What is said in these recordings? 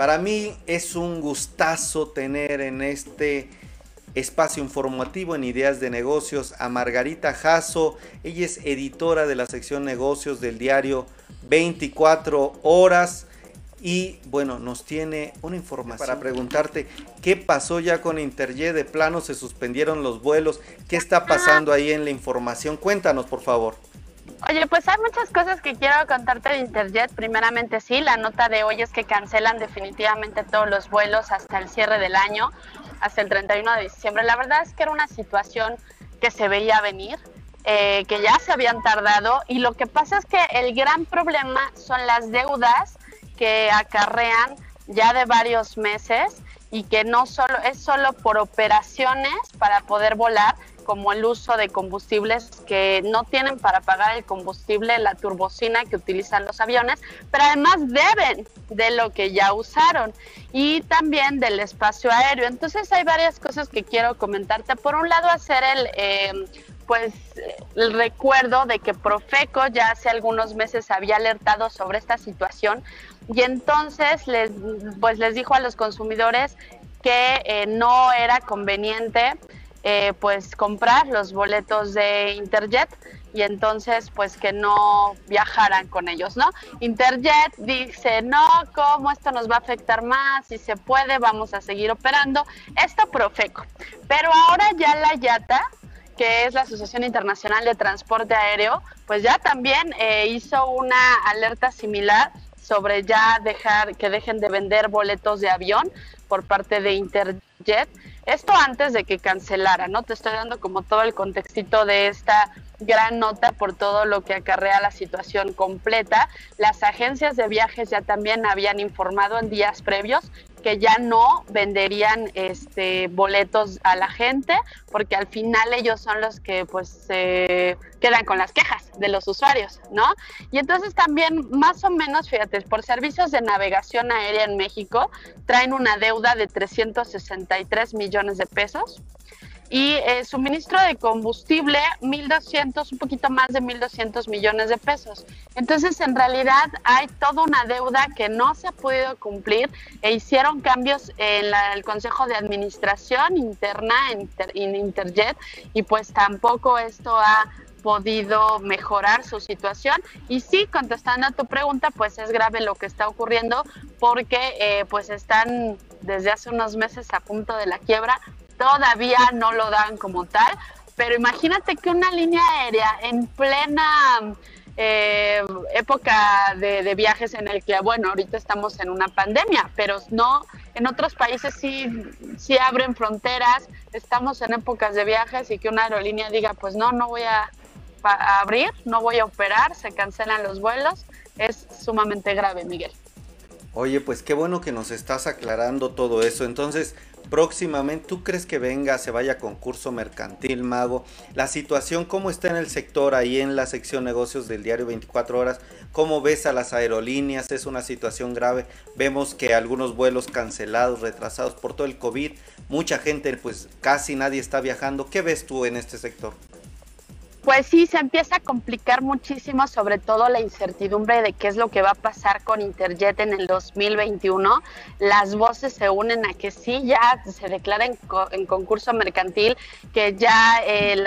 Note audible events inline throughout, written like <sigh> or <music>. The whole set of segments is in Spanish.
Para mí es un gustazo tener en este espacio informativo en Ideas de Negocios a Margarita Jasso. Ella es editora de la sección negocios del diario 24 horas. Y bueno, nos tiene una información para preguntarte qué pasó ya con Interjet. De plano se suspendieron los vuelos. ¿Qué está pasando ahí en la información? Cuéntanos, por favor. Oye, pues hay muchas cosas que quiero contarte de Interjet. Primeramente, sí, la nota de hoy es que cancelan definitivamente todos los vuelos hasta el cierre del año, hasta el 31 de diciembre. La verdad es que era una situación que se veía venir, eh, que ya se habían tardado y lo que pasa es que el gran problema son las deudas que acarrean ya de varios meses y que no solo es solo por operaciones para poder volar, como el uso de combustibles que no tienen para pagar el combustible, la turbocina que utilizan los aviones, pero además deben de lo que ya usaron y también del espacio aéreo. Entonces hay varias cosas que quiero comentarte. Por un lado, hacer el... Eh, pues el recuerdo de que Profeco ya hace algunos meses había alertado sobre esta situación y entonces les, pues les dijo a los consumidores que eh, no era conveniente eh, pues comprar los boletos de Interjet y entonces pues que no viajaran con ellos, ¿no? Interjet dice, no, ¿cómo esto nos va a afectar más? Si se puede, vamos a seguir operando. Esto Profeco. Pero ahora ya la YATA, que es la Asociación Internacional de Transporte Aéreo, pues ya también eh, hizo una alerta similar sobre ya dejar que dejen de vender boletos de avión por parte de Interjet esto antes de que cancelara, ¿no? Te estoy dando como todo el contextito de esta gran nota por todo lo que acarrea la situación completa. Las agencias de viajes ya también habían informado en días previos que ya no venderían este boletos a la gente porque al final ellos son los que pues se quedan con las quejas de los usuarios, ¿no? Y entonces también más o menos, fíjate, por servicios de navegación aérea en México traen una deuda de 363 millones de pesos y eh, suministro de combustible 1.200, un poquito más de 1.200 millones de pesos. Entonces, en realidad hay toda una deuda que no se ha podido cumplir e hicieron cambios en el Consejo de Administración interna en, en Interjet y pues tampoco esto ha podido mejorar su situación. Y sí, contestando a tu pregunta, pues es grave lo que está ocurriendo porque eh, pues están desde hace unos meses a punto de la quiebra todavía no lo dan como tal, pero imagínate que una línea aérea en plena eh, época de, viajes en el que, bueno, ahorita estamos en una pandemia, pero no, en otros países sí, sí abren fronteras, estamos en épocas de viajes y que una aerolínea diga, pues no, no voy a, a abrir, no voy a operar, se cancelan los vuelos, es sumamente grave, Miguel. Oye, pues qué bueno que nos estás aclarando todo eso. Entonces, próximamente, ¿tú crees que venga, se vaya a concurso mercantil, Mago? La situación, ¿cómo está en el sector ahí en la sección negocios del diario 24 horas? ¿Cómo ves a las aerolíneas? Es una situación grave. Vemos que algunos vuelos cancelados, retrasados por todo el COVID. Mucha gente, pues casi nadie está viajando. ¿Qué ves tú en este sector? Pues sí, se empieza a complicar muchísimo, sobre todo la incertidumbre de qué es lo que va a pasar con Interjet en el 2021. Las voces se unen a que sí, ya se declara en, concurso mercantil, que ya eh,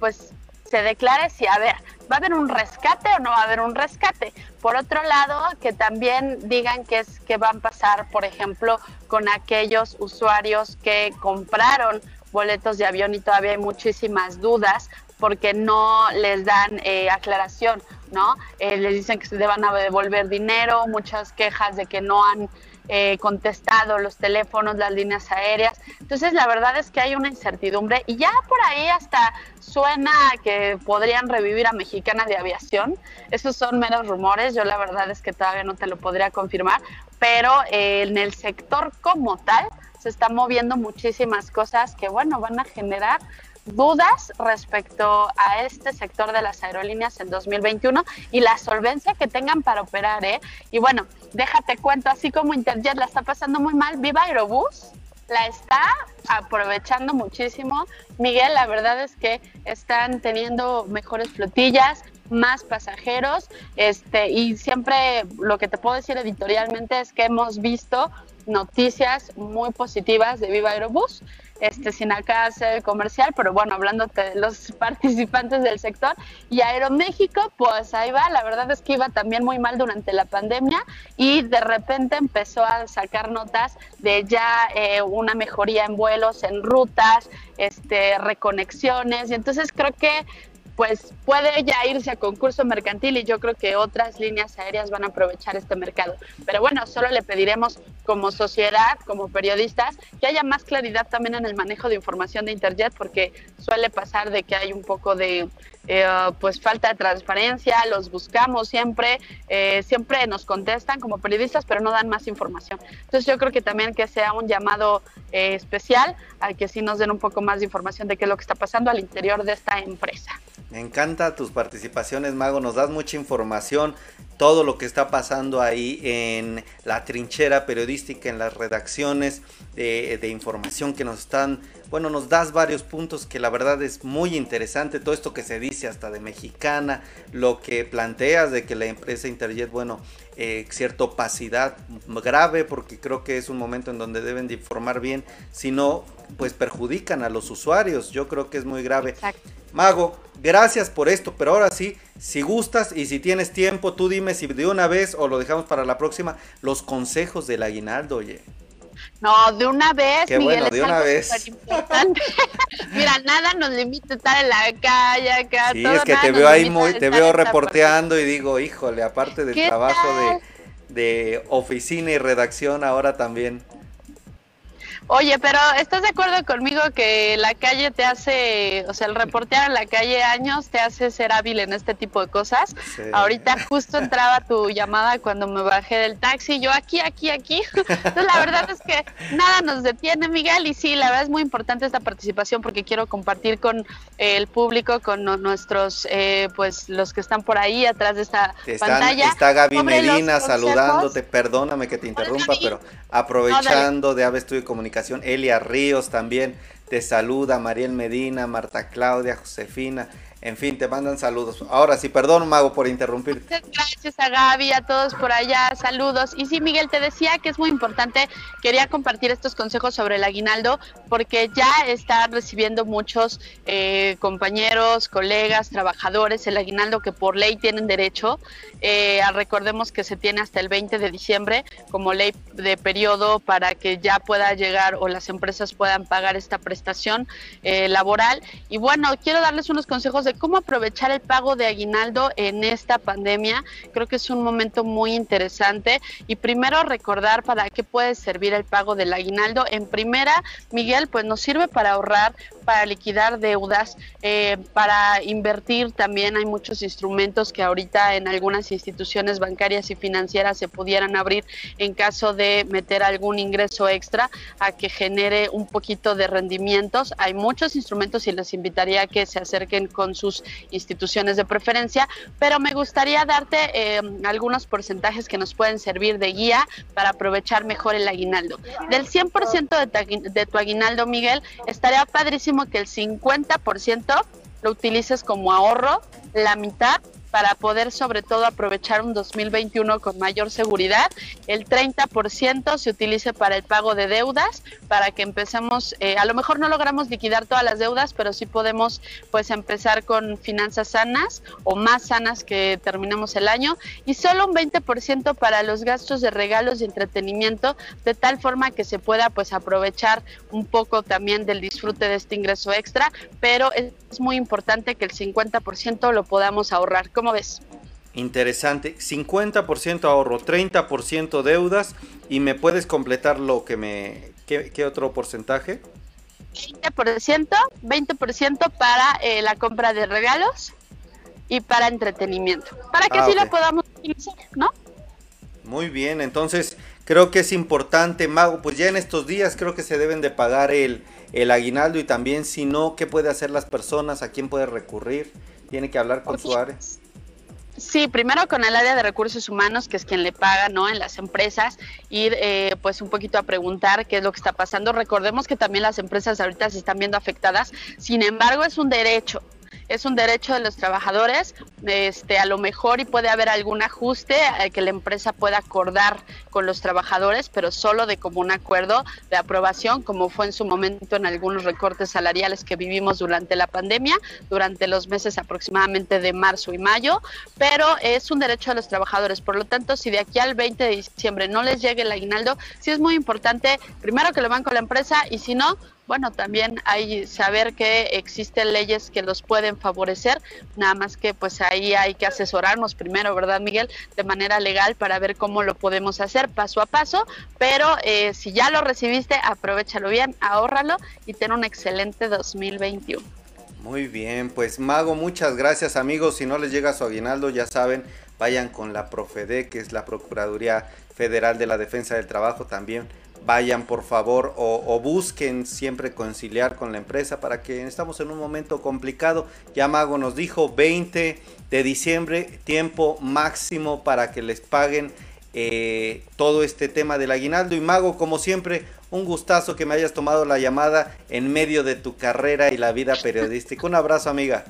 pues se declare si, a ver, ¿va a haber un rescate o no va a haber un rescate? Por otro lado, que también digan qué es que van a pasar, por ejemplo, con aquellos usuarios que compraron boletos de avión y todavía hay muchísimas dudas porque no les dan eh, aclaración, ¿no? Eh, les dicen que se deban a devolver dinero, muchas quejas de que no han eh, contestado los teléfonos, las líneas aéreas. Entonces, la verdad es que hay una incertidumbre y ya por ahí hasta suena que podrían revivir a Mexicana de Aviación. Esos son meros rumores, yo la verdad es que todavía no te lo podría confirmar, pero en el sector como tal se están moviendo muchísimas cosas que, bueno, van a generar dudas respecto a este sector de las aerolíneas en 2021 y la solvencia que tengan para operar. ¿eh? Y bueno, déjate cuento, así como Interjet la está pasando muy mal, Viva Aerobús la está aprovechando muchísimo. Miguel, la verdad es que están teniendo mejores flotillas, más pasajeros, este, y siempre lo que te puedo decir editorialmente es que hemos visto noticias muy positivas de Viva Aerobús este, sin acá hacer comercial, pero bueno, hablando de los <laughs> participantes del sector. Y Aeroméxico, pues ahí va, la verdad es que iba también muy mal durante la pandemia y de repente empezó a sacar notas de ya eh, una mejoría en vuelos, en rutas, este, reconexiones, y entonces creo que pues puede ya irse a concurso mercantil y yo creo que otras líneas aéreas van a aprovechar este mercado. Pero bueno, solo le pediremos como sociedad, como periodistas, que haya más claridad también en el manejo de información de Interjet, porque suele pasar de que hay un poco de eh, pues falta de transparencia, los buscamos siempre, eh, siempre nos contestan como periodistas, pero no dan más información. Entonces yo creo que también que sea un llamado eh, especial a que sí nos den un poco más de información de qué es lo que está pasando al interior de esta empresa. Me encanta tus participaciones, Mago, nos das mucha información, todo lo que está pasando ahí en la trinchera periodística, en las redacciones de, de información que nos están bueno, nos das varios puntos que la verdad es muy interesante, todo esto que se dice hasta de mexicana, lo que planteas de que la empresa Interjet, bueno, eh, cierta opacidad grave, porque creo que es un momento en donde deben de informar bien, si no, pues perjudican a los usuarios, yo creo que es muy grave. Mago, gracias por esto, pero ahora sí, si gustas y si tienes tiempo, tú dime si de una vez o lo dejamos para la próxima, los consejos del aguinaldo, oye. No, de una vez, Qué Miguel, bueno, de una vez. <laughs> Mira, nada nos limita estar en la calle acá. Sí, es que te veo ahí muy, te veo reporteando y digo, híjole, aparte del trabajo de, de oficina y redacción, ahora también. Oye, pero ¿estás de acuerdo conmigo que la calle te hace, o sea, el reportear en la calle años te hace ser hábil en este tipo de cosas? Ahorita justo entraba tu llamada cuando me bajé del taxi, yo aquí, aquí, aquí. Entonces la verdad es que nada nos detiene, Miguel, y sí, la verdad es muy importante esta participación porque quiero compartir con el público, con nuestros, eh, pues los que están por ahí atrás de esta pantalla. Está Gaby Medina saludándote, perdóname que te interrumpa, pero aprovechando de Aves de Comunicación Elia Ríos también te saluda, Mariel Medina, Marta Claudia, Josefina, en fin, te mandan saludos. Ahora sí, perdón, Mago, por interrumpir. gracias a Gaby, a todos por allá, saludos. Y sí, Miguel, te decía que es muy importante, quería compartir estos consejos sobre el aguinaldo, porque ya está recibiendo muchos eh, compañeros, colegas, trabajadores el aguinaldo que por ley tienen derecho. Eh, recordemos que se tiene hasta el 20 de diciembre como ley de periodo para que ya pueda llegar o las empresas puedan pagar esta prestación eh, laboral. Y bueno, quiero darles unos consejos de cómo aprovechar el pago de aguinaldo en esta pandemia. Creo que es un momento muy interesante y primero recordar para qué puede servir el pago del aguinaldo. En primera, Miguel, pues nos sirve para ahorrar, para liquidar deudas, eh, para invertir también. Hay muchos instrumentos que ahorita en algunas instituciones bancarias y financieras se pudieran abrir en caso de meter algún ingreso extra a que genere un poquito de rendimientos. Hay muchos instrumentos y les invitaría a que se acerquen con sus instituciones de preferencia, pero me gustaría darte eh, algunos porcentajes que nos pueden servir de guía para aprovechar mejor el aguinaldo. Del 100% de de tu aguinaldo, Miguel, estaría padrísimo que el 50% lo utilices como ahorro, la mitad para poder sobre todo aprovechar un 2021 con mayor seguridad. El 30% se utilice para el pago de deudas, para que empecemos, eh, a lo mejor no logramos liquidar todas las deudas, pero sí podemos pues empezar con finanzas sanas o más sanas que terminemos el año y solo un 20% para los gastos de regalos y entretenimiento, de tal forma que se pueda pues aprovechar un poco también del disfrute de este ingreso extra, pero es muy importante que el 50% lo podamos ahorrar. ¿Cómo ves? Interesante, 50% ahorro, 30% deudas y me puedes completar lo que me... ¿Qué, otro porcentaje? 20%, 20% para eh, la compra de regalos y para entretenimiento, para que ah, así lo podamos utilizar, ¿no? Muy bien, entonces creo que es importante, Mago, pues ya en estos días creo que se deben de pagar el, el aguinaldo y también si no, ¿qué puede hacer las personas? ¿A quién puede recurrir? Tiene que hablar con su área. Sí, primero con el área de recursos humanos, que es quien le paga, ¿no? En las empresas, ir eh, pues un poquito a preguntar qué es lo que está pasando. Recordemos que también las empresas ahorita se están viendo afectadas, sin embargo es un derecho, es un derecho de los trabajadores, este, a lo mejor y puede haber algún ajuste eh, que la empresa pueda acordar con los trabajadores, pero solo de común acuerdo de aprobación, como fue en su momento en algunos recortes salariales que vivimos durante la pandemia, durante los meses aproximadamente de marzo y mayo, pero es un derecho de los trabajadores. Por lo tanto, si de aquí al 20 de diciembre no les llegue el aguinaldo, sí es muy importante, primero que lo van con la empresa y si no, bueno, también hay saber que existen leyes que los pueden favorecer, nada más que pues ahí hay que asesorarnos primero, ¿verdad, Miguel? De manera legal para ver cómo lo podemos hacer paso a paso, pero eh, si ya lo recibiste, aprovechalo bien, ahórralo y ten un excelente 2021. Muy bien, pues Mago, muchas gracias amigos. Si no les llega su aguinaldo, ya saben, vayan con la Profede, que es la Procuraduría Federal de la Defensa del Trabajo también vayan por favor o, busquen siempre conciliar con la empresa para que estamos en un momento complicado. Ya Mago nos dijo 20 de diciembre, tiempo máximo para que les paguen eh, todo este tema del aguinaldo. Y Mago, como siempre, un gustazo que me hayas tomado la llamada en medio de tu carrera y la vida periodística. Un abrazo, amiga.